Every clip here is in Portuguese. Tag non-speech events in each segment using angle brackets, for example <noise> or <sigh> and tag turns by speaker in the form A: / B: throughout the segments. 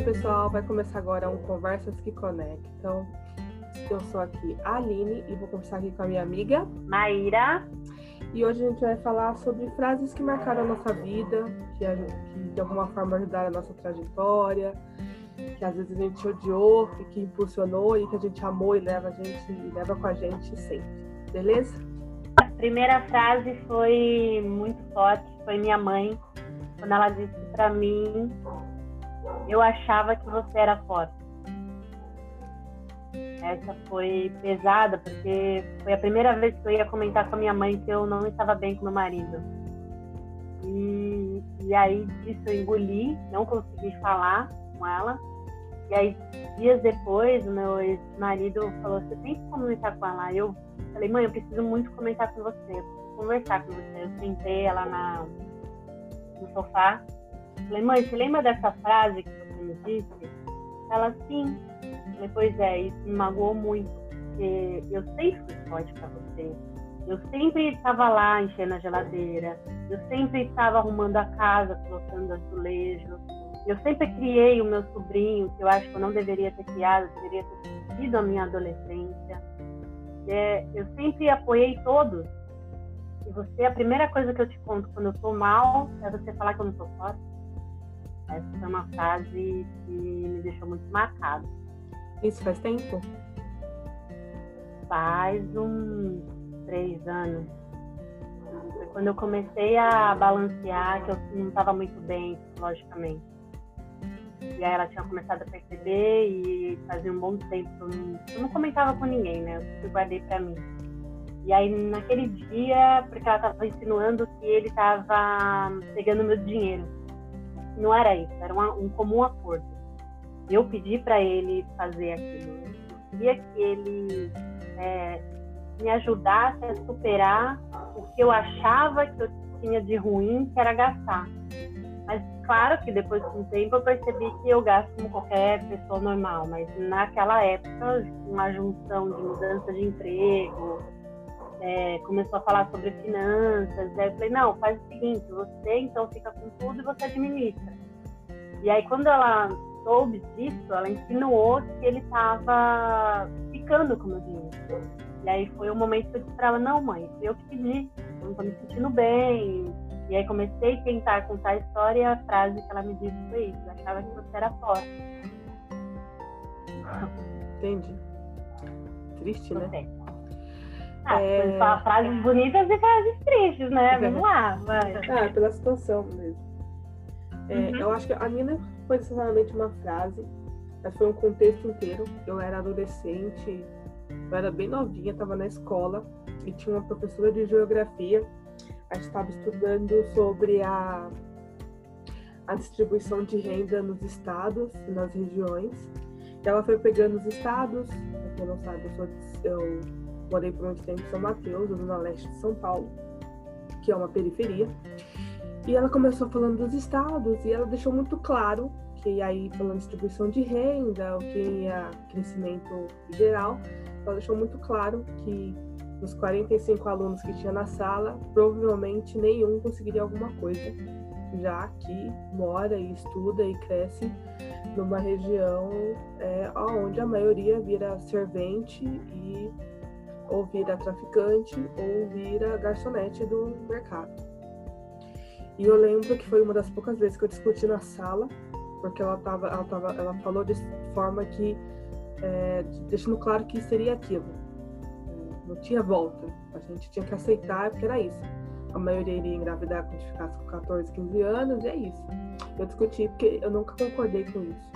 A: Oi, pessoal, vai começar agora um Conversas que Conectam. Eu sou aqui a Aline e vou conversar aqui com a minha amiga
B: Maíra.
A: E hoje a gente vai falar sobre frases que marcaram a nossa vida, que, a, que de alguma forma ajudaram a nossa trajetória, que às vezes a gente odiou e que impulsionou e que a gente amou e leva a gente e leva com a gente sempre. Beleza?
B: A primeira frase foi muito forte, foi minha mãe, quando ela disse para mim eu achava que você era forte. Essa foi pesada, porque foi a primeira vez que eu ia comentar com a minha mãe que eu não estava bem com meu marido. E, e aí disso eu engoli, não consegui falar com ela. E aí, dias depois, o meu ex-marido falou: Você tem que comentar com ela? Eu falei: Mãe, eu preciso muito comentar com você, conversar com você. Eu sentei ela na, no sofá Falei, mãe, você lembra dessa frase que você me disse? Ela, sim. Falei, pois é, isso me magoou muito, porque eu sempre fui forte para você. Eu sempre estava lá enchendo a geladeira, eu sempre estava arrumando a casa, colocando azulejo. Eu sempre criei o meu sobrinho, que eu acho que eu não deveria ter criado, deveria ter sido a minha adolescência. É, eu sempre apoiei todos. E você, a primeira coisa que eu te conto quando eu tô mal é você falar que eu não sou forte. Essa foi uma frase que me deixou muito marcado.
A: Isso faz tempo?
B: Faz uns três anos. Foi quando eu comecei a balancear, que eu não estava muito bem psicologicamente. E aí ela tinha começado a perceber e fazia um bom tempo eu não, eu não comentava com ninguém, né? Eu guardei para mim. E aí naquele dia, porque ela estava insinuando que ele estava pegando meu dinheiro não era isso, era um, um comum acordo. Eu pedi para ele fazer aquilo. Eu queria que ele é, me ajudasse a superar o que eu achava que eu tinha de ruim, que era gastar. Mas claro que depois de um tempo eu percebi que eu gasto como qualquer pessoa normal, mas naquela época, uma junção de mudança de emprego, é, começou a falar sobre finanças. Aí eu falei, não, faz o seguinte, você então fica com tudo e você administra. E aí quando ela soube disso, ela insinuou que ele estava ficando com o meu dinheiro. E aí foi o momento que eu disse para ela, não mãe, foi eu que pedi, eu não estou me sentindo bem. E aí comecei a tentar contar a história e a frase que ela me disse foi isso, eu achava que você era forte.
A: Entendi. Triste, né?
B: Ah, é... frases bonitas e frases tristes, né? Vamos lá, vai.
A: Ah, pela situação mesmo. É, uhum. Eu acho que a minha não foi necessariamente uma frase, mas foi um contexto inteiro. Eu era adolescente, eu era bem novinha, estava na escola e tinha uma professora de geografia. A gente estava estudando sobre a, a distribuição de renda nos estados e nas regiões. E ela foi pegando os estados, quem não sabe, eu, sou, eu morei por muito tempo em São Mateus, zona leste de São Paulo, que é uma periferia. E ela começou falando dos estados e ela deixou muito claro que aí falando distribuição de renda, o que é crescimento geral, ela deixou muito claro que dos 45 alunos que tinha na sala, provavelmente nenhum conseguiria alguma coisa, já que mora e estuda e cresce numa região é, onde a maioria vira servente e ou vira traficante ou vira garçonete do mercado. E eu lembro que foi uma das poucas vezes que eu discuti na sala, porque ela tava, ela tava, ela falou de forma que é, deixando claro que seria aquilo. Não tinha volta. A gente tinha que aceitar porque era isso. A maioria iria engravidar quando ficasse com 14, 15 anos, e é isso. Eu discuti porque eu nunca concordei com isso.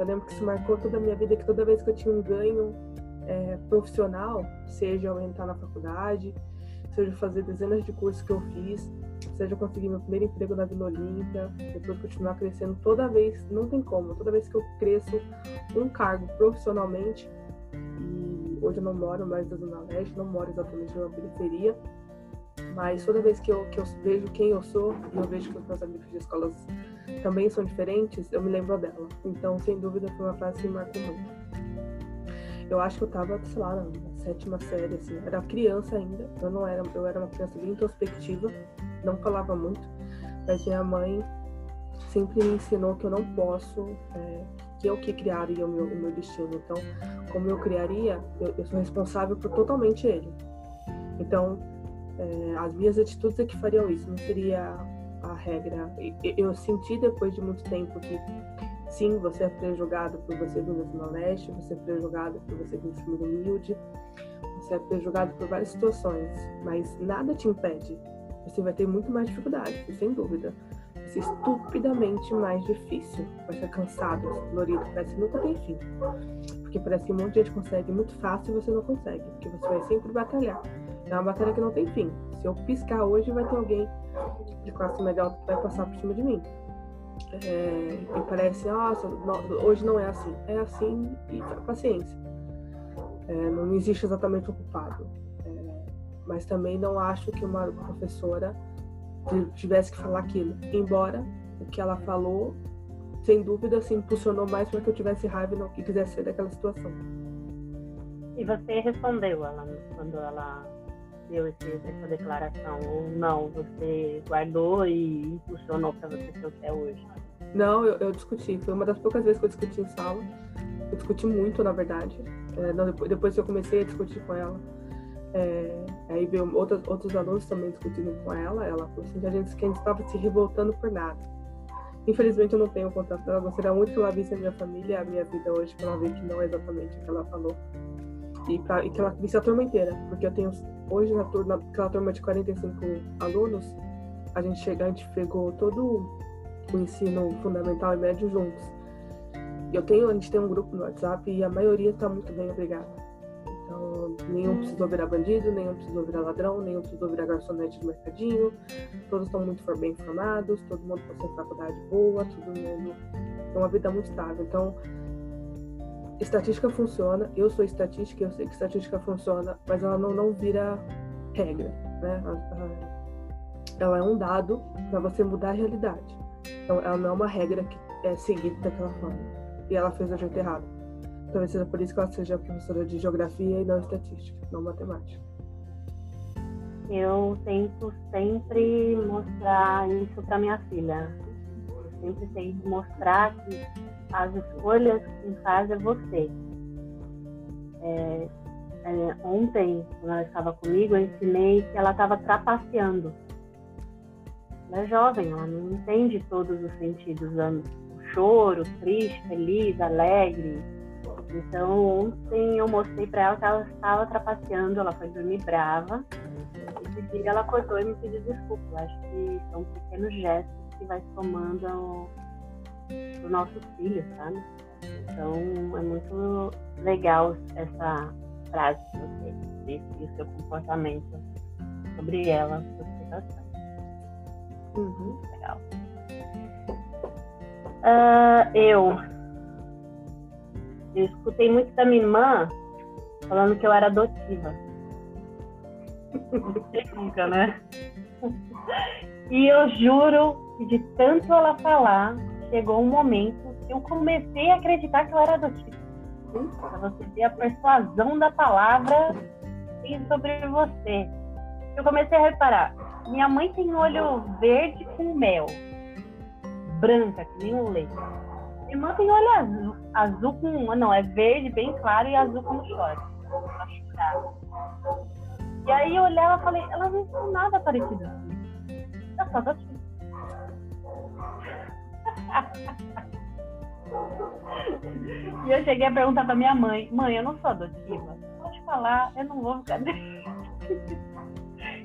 A: Eu lembro que isso marcou toda a minha vida, que toda vez que eu tinha um ganho é, profissional, seja eu entrar na faculdade, seja fazer dezenas de cursos que eu fiz, seja conseguir meu primeiro emprego na Vila Olímpia, depois continuar crescendo toda vez, não tem como, toda vez que eu cresço um cargo profissionalmente, e hoje eu não moro mais na Zona Leste, não moro exatamente numa periferia, mas toda vez que eu, que eu vejo quem eu sou e eu vejo que os meus amigos de escolas também são diferentes, eu me lembro dela. Então, sem dúvida, foi uma frase que me marcou muito. Eu acho que eu tava, sei lá, na sétima série, assim. Era criança ainda. Eu não era, eu era uma criança bem introspectiva, não falava muito. Mas minha mãe sempre me ensinou que eu não posso, é, que eu que criaria o meu, o meu destino. Então, como eu criaria, eu, eu sou responsável por totalmente ele. Então, é, as minhas atitudes é que fariam isso, não seria a regra. Eu, eu senti depois de muito tempo que sim, você é prejugado por você vir da Zona Leste, você é prejugado por você vir de família humilde, você é prejugado por várias situações, mas nada te impede. Você vai ter muito mais dificuldade, sem dúvida. Vai ser estupidamente mais difícil. Vai ser cansado, dolorido, parece que nunca tem fim. Porque parece que um monte de gente consegue muito fácil e você não consegue, porque você vai sempre batalhar. É uma batalha que não tem fim. Se eu piscar hoje, vai ter alguém de classe alta que vai passar por cima de mim. É, e parece, nossa, hoje não é assim. É assim e paciência. É, não existe exatamente o culpado. É, mas também não acho que uma professora tivesse que falar aquilo. Embora o que ela falou, sem dúvida, se impulsionou mais para que eu tivesse raiva e não que quisesse ser daquela situação.
B: E você respondeu ela quando ela deu esse, essa declaração? Ou não, você guardou e impulsionou para você ser o que é hoje?
A: Não, eu, eu, discuti. Foi uma das poucas vezes que eu discuti em sala. Eu discuti muito, na verdade. É, não, depois, depois eu comecei a discutir com ela, é, aí veio outros, outros alunos também discutindo com ela. Ela falou assim, a gente, que a gente estava se revoltando por nada. Infelizmente eu não tenho contato dela. Gostaria muito que ela visse a minha família, a minha vida hoje, para ela ver que não é exatamente o que ela falou. E, pra, e que ela visse a turma inteira. Porque eu tenho, hoje, na turma, naquela turma de 45 alunos, a gente chega, a gente pegou todo o ensino fundamental e médio juntos. Eu tenho, a gente tem um grupo no WhatsApp e a maioria está muito bem, obrigada. Então, nenhum precisou virar bandido, nenhum precisou virar ladrão, nenhum precisou virar garçonete do mercadinho. Todos estão muito bem formados, todo mundo possui faculdade boa, todo mundo tem uma vida muito estável. Então, estatística funciona, eu sou estatística, eu sei que estatística funciona, mas ela não, não vira regra, né? Ela é um dado para você mudar a realidade. Então, ela não é uma regra que é seguida daquela forma. E ela fez a jeito errado. Talvez seja por isso que ela seja professora de geografia e não estatística, não matemática.
B: Eu tento sempre mostrar isso para minha filha. Eu sempre tento mostrar que as escolhas que quem faz é você. É, é, ontem, quando ela estava comigo, eu ensinei que ela estava trapaceando ela é jovem, ela não entende todos os sentidos, o choro, triste, feliz, alegre. Então, ontem eu mostrei para ela que ela estava trapaceando, ela foi dormir brava. E dia ela acordou e me pediu desculpa. Eu acho que são pequenos gestos que vai somando para os nossos filhos, sabe? Então, é muito legal essa frase que você disse e o seu comportamento sobre ela, sobre situação. Uhum. Legal. Uh, eu. Eu escutei muito da minha irmã falando que eu era adotiva. <laughs> Nunca, né? E eu juro que de tanto ela falar, chegou um momento que eu comecei a acreditar que eu era adotiva. Pra você ver a persuasão da palavra sobre você. Eu comecei a reparar, minha mãe tem olho verde com mel, branca, que nem um leite. Minha irmã tem olho azul, azul com. Não, é verde bem claro e azul com short. E aí eu olhava e falei, elas não são nada parecidas Eu sou adotiva. E eu cheguei a perguntar pra minha mãe, mãe, eu não sou adotiva. Pode falar, eu não vou ficar.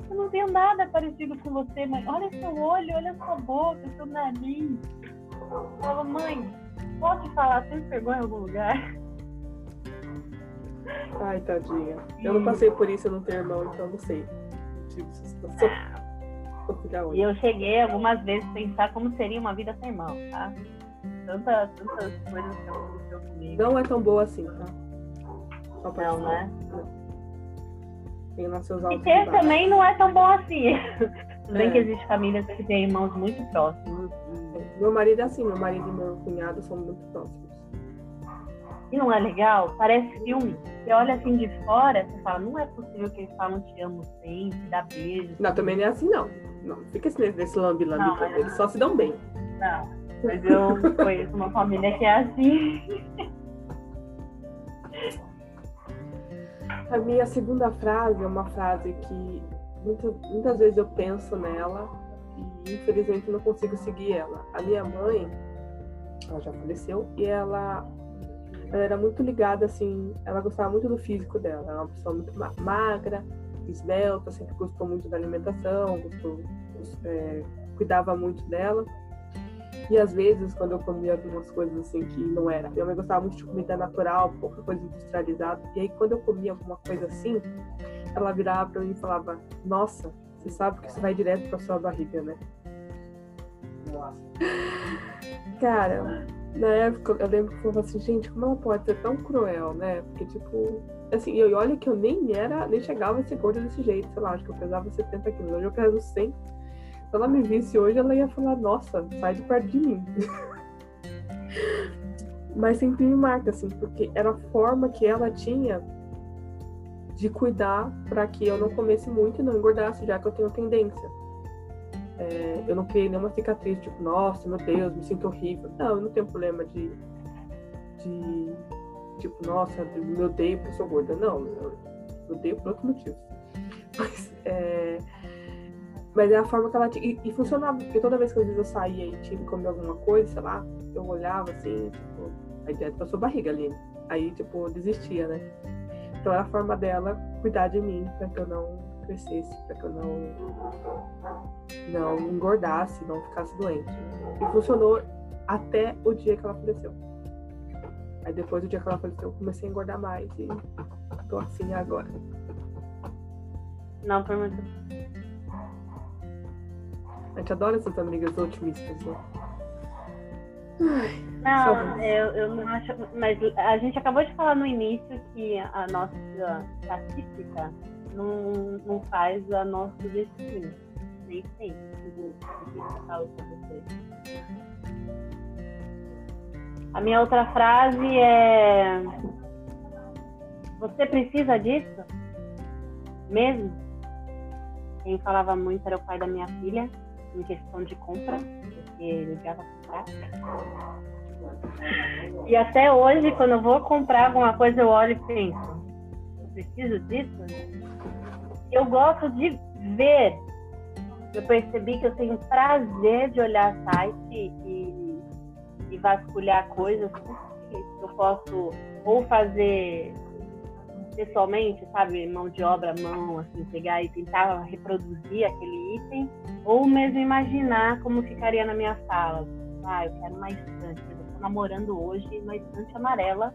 B: eu não tenho nada parecido com você, mãe. Olha seu olho, olha sua boca, seu nariz. Eu falo, mãe, pode falar sem vergonha em algum lugar?
A: Ai, tadinha. Eu não passei por isso, eu não tenho irmão, então não sei. Tipo.
B: E eu cheguei algumas vezes a pensar como seria uma vida sem irmão, tá? Tanta, tantas coisas que aconteceu comigo.
A: Não é tão boa assim, tá?
B: Só não, né?
A: Tem lá seus altos.
B: E ter também não é tão bom assim. <laughs> Tudo é. bem que existem famílias que têm irmãos muito próximos.
A: Meu marido é assim, meu marido e meu cunhado são muito próximos.
B: E não é legal? Parece filme. Você olha assim de fora, você fala, não é possível que eles falam te amo sempre, dá beijo.
A: Não, também não é assim não. Não, fica nesse, nesse lambi-lambi, é. eles só se dão bem.
B: Não, Mas eu conheço uma família que é assim.
A: A minha segunda frase é uma frase que muitas, muitas vezes eu penso nela e infelizmente não consigo seguir ela. A minha mãe, ela já faleceu e ela, ela era muito ligada assim, ela gostava muito do físico dela, era uma pessoa muito magra, esbelta, sempre gostou muito da alimentação, gostou, é, cuidava muito dela. E às vezes, quando eu comia algumas coisas assim que não era, minha mãe gostava muito de comida natural, pouca coisa industrializada. E aí, quando eu comia alguma coisa assim, ela virava para mim e falava: Nossa, você sabe que isso vai direto para sua barriga, né? Nossa. Cara, na época eu lembro que eu falava assim: Gente, como ela pode ser tão cruel, né? Porque, tipo, assim, e olha que eu nem era, nem chegava a ser gorda desse jeito, sei lá, acho que eu pesava 70 quilos, hoje eu peso 100 se ela me visse hoje, ela ia falar: Nossa, sai de perto de mim. <laughs> Mas sempre me marca, assim, porque era a forma que ela tinha de cuidar para que eu não comesse muito e não engordasse, já que eu tenho tendência. É, eu não criei nenhuma cicatriz, tipo, nossa, meu Deus, me sinto horrível. Não, eu não tenho problema de. de tipo, nossa, eu me odeio porque sou gorda. Não, eu odeio por outros motivos. <laughs> Mas, é, mas é a forma que ela tinha. E, e, funcionava, porque toda vez que às vezes eu saía e tinha que comer alguma coisa, sei lá, eu olhava assim, tipo, a pra sua barriga ali. Aí, tipo, desistia, né? Então era a forma dela cuidar de mim pra que eu não crescesse, pra que eu não, não engordasse, não ficasse doente. E funcionou até o dia que ela faleceu. Aí depois do dia que ela faleceu, eu comecei a engordar mais e tô assim agora.
B: Não foi muito
A: a gente adora essas amigas otimistas, né?
B: não, eu, eu não acho. Mas a gente acabou de falar no início que a nossa estatística não, não faz a nosso destino. Nem sempre. A minha outra frase é: Você precisa disso? Mesmo? Quem falava muito era o pai da minha filha em questão de compra, porque ele vai comprar. E até hoje, quando eu vou comprar alguma coisa, eu olho e penso, preciso disso? Eu gosto de ver. Eu percebi que eu tenho prazer de olhar site e vasculhar coisas que eu posso ou fazer pessoalmente, sabe, mão de obra, mão, assim, pegar e tentar reproduzir aquele item, ou mesmo imaginar como ficaria na minha sala. Ah, eu quero uma estante, eu estou namorando hoje uma estante amarela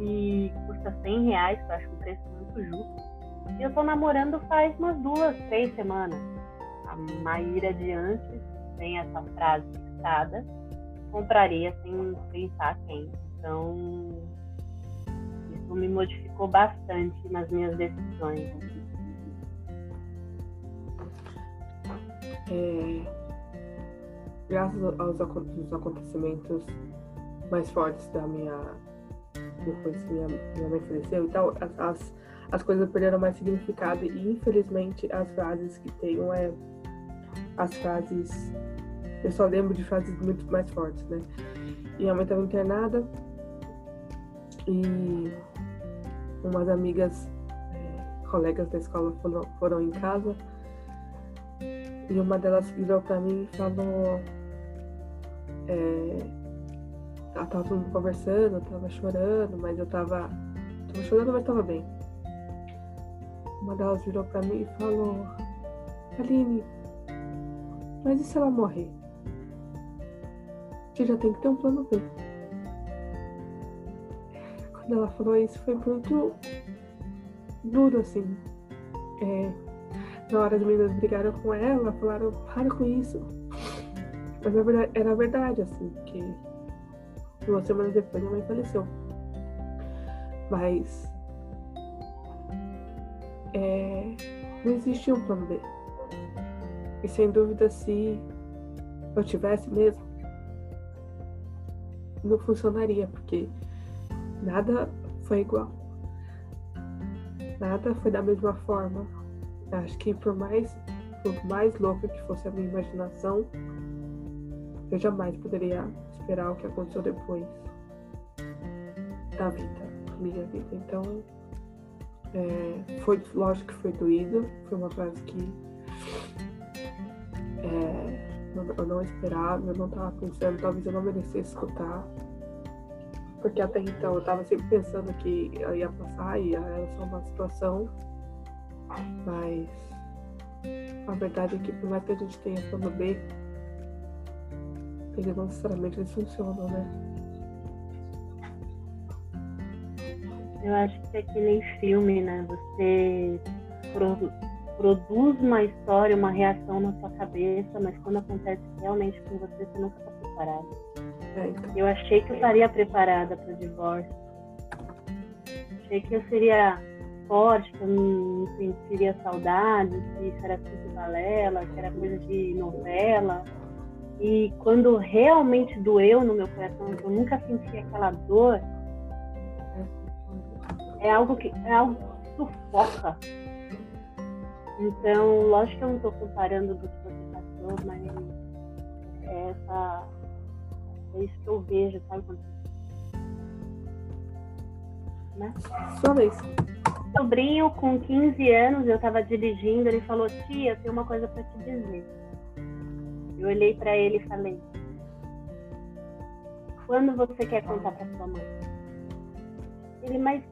B: e custa 100 reais, que eu acho um preço muito justo. E eu estou namorando faz umas duas, três semanas. A Maíra de antes tem essa frase compraria sem pensar quem. Então, isso me modificou bastante nas minhas decisões.
A: É, graças aos, aos acontecimentos mais fortes da minha depois que minha, minha mãe faleceu e tal, as, as, as, coisas perderam mais significado e infelizmente as frases que tenho é as frases eu só lembro de frases muito mais fortes, né? E minha mãe estava internada e umas amigas, é, colegas da escola foram, foram em casa e uma delas virou para mim e falou. É, ela tava todo mundo conversando, eu tava chorando, mas eu tava. Tava chorando, mas tava bem. Uma delas virou para mim e falou: Aline, mas e se ela morrer? Você já tem que ter um plano B quando ela falou isso foi muito duro, assim. É, na hora as meninas brigaram com ela, falaram, para com isso. Mas na verdade, era verdade, assim, porque duas semanas depois minha mãe faleceu. Mas é, não existia um plano B. E sem dúvida se eu tivesse mesmo, não funcionaria, porque Nada foi igual. Nada foi da mesma forma. Acho que por mais, por mais louca que fosse a minha imaginação, eu jamais poderia esperar o que aconteceu depois da vida, minha vida. Então, é, foi, lógico que foi doído, foi uma frase que eu não esperava, eu não estava pensando, talvez eu não merecesse escutar. Porque até então eu estava sempre pensando que eu ia passar e era só uma situação. Mas a verdade é que por mais que a gente tenha plano B, eles não necessariamente eles funcionam, né?
B: Eu acho que é que nem filme, né? Você produz uma história, uma reação na sua cabeça, mas quando acontece realmente com você, você nunca está preparado. Então. Eu achei que eu estaria preparada para o divórcio. Achei que eu seria forte, que eu não sentiria saudade, que isso era tudo balela, que era coisa de novela. E quando realmente doeu no meu coração, eu nunca senti aquela dor, é algo que é algo que sufoca. Então, lógico que eu não estou comparando do que você passou, mas é essa é isso que eu vejo, sabe?
A: Né? Sua vez.
B: Sobrinho com 15 anos, eu estava dirigindo, ele falou: "Tia, eu tenho uma coisa para te dizer". Eu olhei para ele e falei: "Quando você quer contar para sua mãe?" Ele: "Mas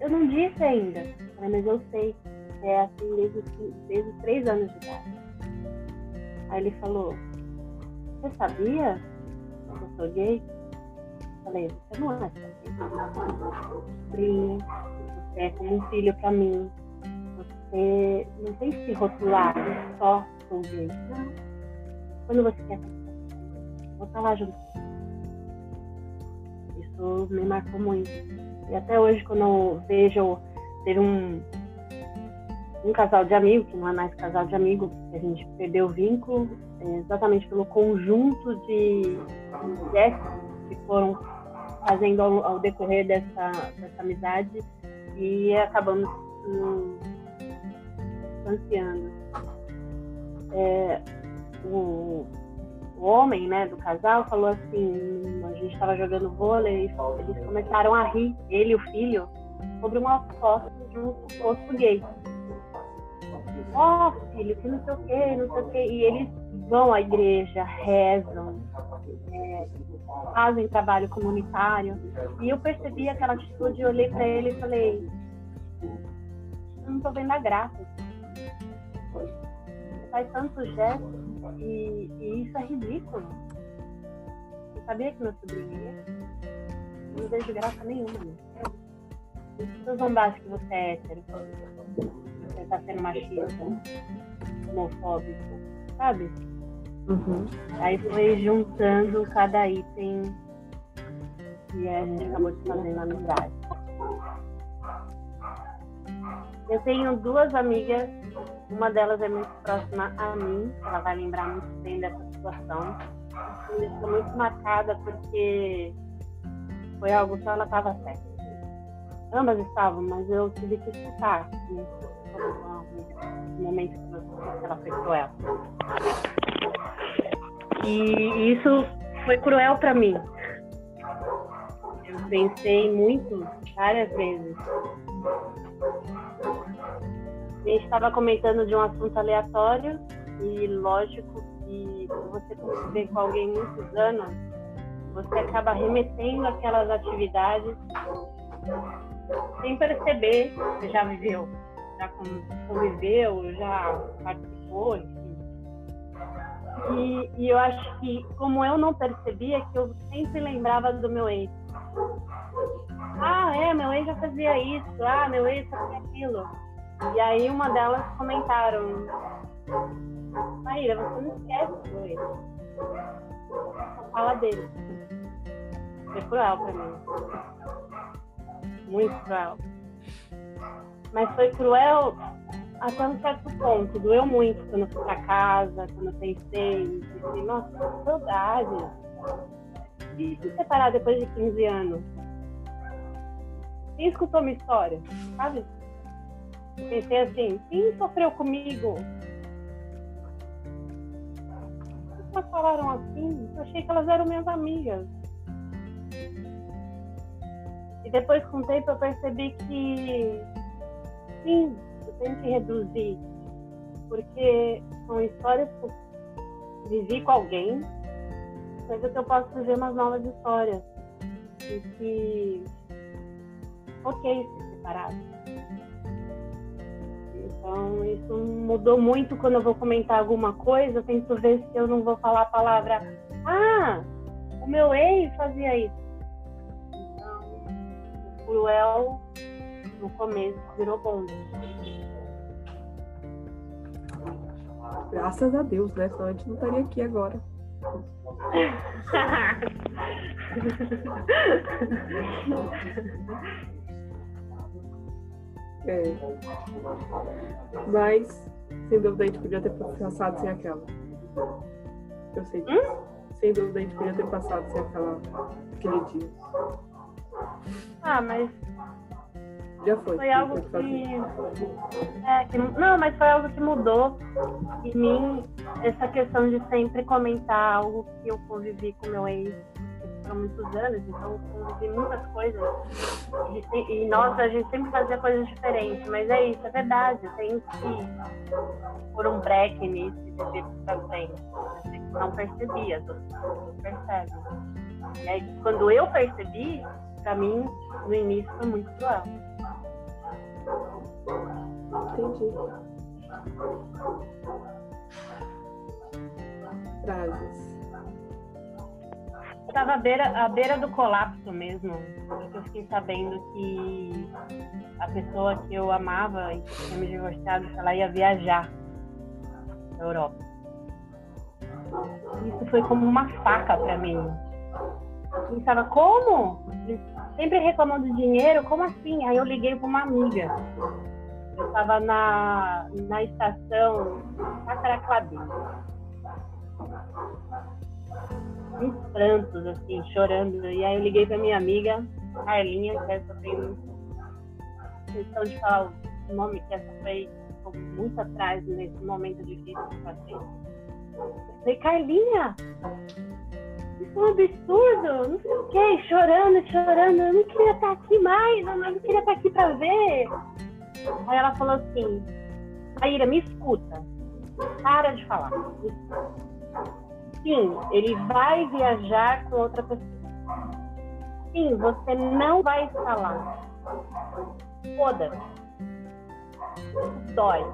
B: eu não disse ainda, mas eu sei. É assim desde, desde três anos de idade. Aí ele falou, você sabia que eu sou gay? Eu falei, você não é Sim, você é como um filho para mim. Você não tem que se rotular, só sou gay. Não. Quando você quer vou estar lá junto. Isso me marcou muito. E até hoje, quando eu vejo, teve um, um casal de amigos, que não é mais casal de amigos, a gente perdeu o vínculo é, exatamente pelo conjunto de gestos que foram fazendo ao, ao, decorrer dessa, dessa amizade e acabamos nos distanciando. É, o, o homem, né, do casal, falou assim, a gente estava jogando vôlei, e eles começaram a rir, ele e o filho, sobre uma foto de um outro gay. Ó, oh, filho, que não sei o que, não sei o que. E eles vão à igreja, rezam, é, fazem trabalho comunitário. E eu percebi aquela atitude, olhei para ele e falei, não tô vendo a graça. Faz tantos gestos e, e isso é ridículo. Você sabia que meu sobrinho ia? Não vejo graça nenhuma. Se pessoas que você é hétero, você está sendo machista, homofóbico, sabe? Uhum. Aí foi juntando cada item e a gente acabou de fazer na amizade. Eu tenho duas amigas uma delas é muito próxima a mim, ela vai lembrar muito bem dessa situação. Me deixou muito marcada porque foi algo que ela estava certa. Ambas estavam, mas eu tive que escutar né? No momento que ela foi cruel. E isso foi cruel para mim. Eu pensei muito, várias vezes, a gente estava comentando de um assunto aleatório e lógico que você conviver com alguém muitos anos, você acaba remetendo aquelas atividades sem perceber que já viveu, já conviveu, já participou, enfim. E, e eu acho que, como eu não percebia, que eu sempre lembrava do meu ex. Ah, é, meu ex já fazia isso, ah, meu ex fazia aquilo. E aí uma delas comentaram, Maíra, você não esquece do ele. Só fala dele. Foi cruel pra mim. Muito cruel. Mas foi cruel até um certo ponto. Doeu muito quando eu fui pra casa, quando eu pensei, pensei nossa, que saudade. E se separar depois de 15 anos? Quem escutou minha história? Sabe? Pensei assim, quem sofreu comigo? elas falaram assim? Eu achei que elas eram minhas amigas. E depois, com o tempo, eu percebi que sim, eu tenho que reduzir. Porque são histórias que eu vivi com alguém, mas é que eu posso viver umas novas histórias. E que. Ok, se separar. Então, isso mudou muito quando eu vou comentar alguma coisa. Eu tento ver se eu não vou falar a palavra. Ah, o meu ex fazia isso. Então, cruel no começo virou bom.
A: Graças a Deus, né? Senão a gente não estaria aqui agora. é. Mas, sem dúvida, a gente podia ter passado sem aquela. Eu sei disso. Hum? Sem dúvida, a gente podia ter passado sem aquela, aquele dia.
B: Ah, mas
A: já foi.
B: Foi algo que. É, que. Não, mas foi algo que mudou em mim essa questão de sempre comentar algo que eu convivi com meu ex por muitos anos, então eu convivi muitas coisas. E, e, nossa, a gente sempre fazia coisas diferentes, mas é isso, é verdade. Tenho que pôr um break nisso e viver pra frente. Não percebia, pessoas percebem. E aí, quando eu percebi, pra mim, no início foi muito cruel.
A: Entendi. Frases.
B: Eu tava à beira, à beira do colapso mesmo. Porque eu fiquei sabendo que a pessoa que eu amava e que tinha me divorciado, ela ia viajar na Europa. Isso foi como uma faca para mim. Eu pensava, como? Sempre reclamando de dinheiro? Como assim? Aí eu liguei para uma amiga eu estava na, na estação Sacaracabi. Uns prantos, assim, chorando. E aí eu liguei pra minha amiga, Carlinha, que essa tem questão de falar o nome, que essa foi muito atrás nesse momento difícil que eu passei. Eu falei, Carlinha, um absurdo, não sei o que, chorando, chorando, eu não queria estar aqui mais, eu não queria estar aqui pra ver. Aí ela falou assim: Aira, me escuta. Para de falar. Sim, ele vai viajar com outra pessoa. Sim, você não vai lá. Foda-se. Dói.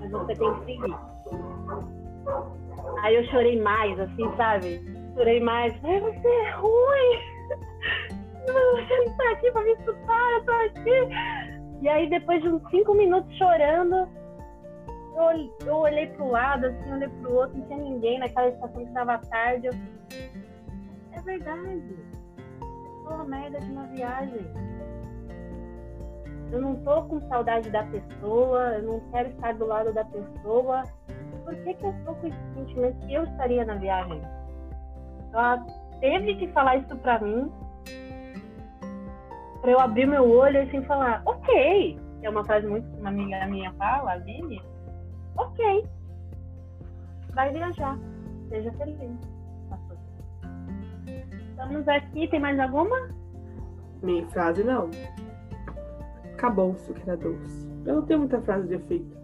B: Mas você tem que seguir. Aí eu chorei mais, assim, sabe? Chorei mais. Ai, você é ruim <laughs> você não tá aqui pra me escutar, eu tô aqui. E aí, depois de uns cinco minutos chorando, eu, eu olhei pro lado, assim, olhei pro outro, não tinha ninguém naquela estação que tava tarde. Eu... É verdade. É uma merda de uma viagem. Eu não tô com saudade da pessoa, eu não quero estar do lado da pessoa. Por que, que eu tô com esse sentimento que eu estaria na viagem? Ela teve que falar isso pra mim para eu abrir meu olho e assim falar, ok. É uma frase muito que uma amiga minha fala, a Vini. Ok. Vai viajar. Seja feliz. Estamos aqui, tem mais alguma?
A: Minha frase não. Acabou-se o que era doce. Eu não tenho muita frase de efeito.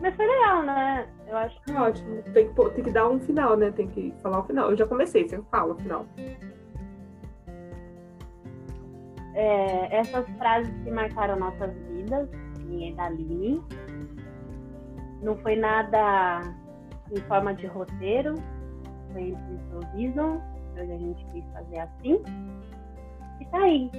B: Mas foi legal, né? Eu acho
A: que. É ótimo. Tem que, tem que dar um final, né? Tem que falar o final. Eu já comecei, você fala o final
B: é, essas frases que marcaram nossas vidas, minha e da Aline. Não foi nada em forma de roteiro, foi improviso, hoje a gente quis fazer assim. E tá aí.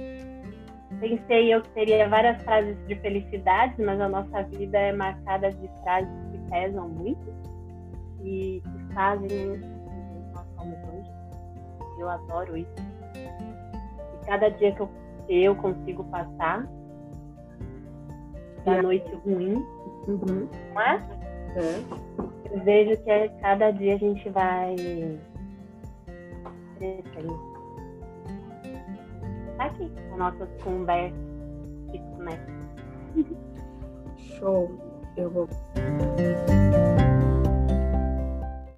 B: Pensei eu que teria várias frases de felicidade, mas a nossa vida é marcada de frases que pesam muito e que fazem nós somos hoje. Eu adoro isso. E cada dia que eu eu consigo passar da noite ruim, uhum. não é? é? Eu vejo que a cada dia a gente vai crescendo. Tá aqui, a nossa conversa que começa.
A: Show. Eu vou.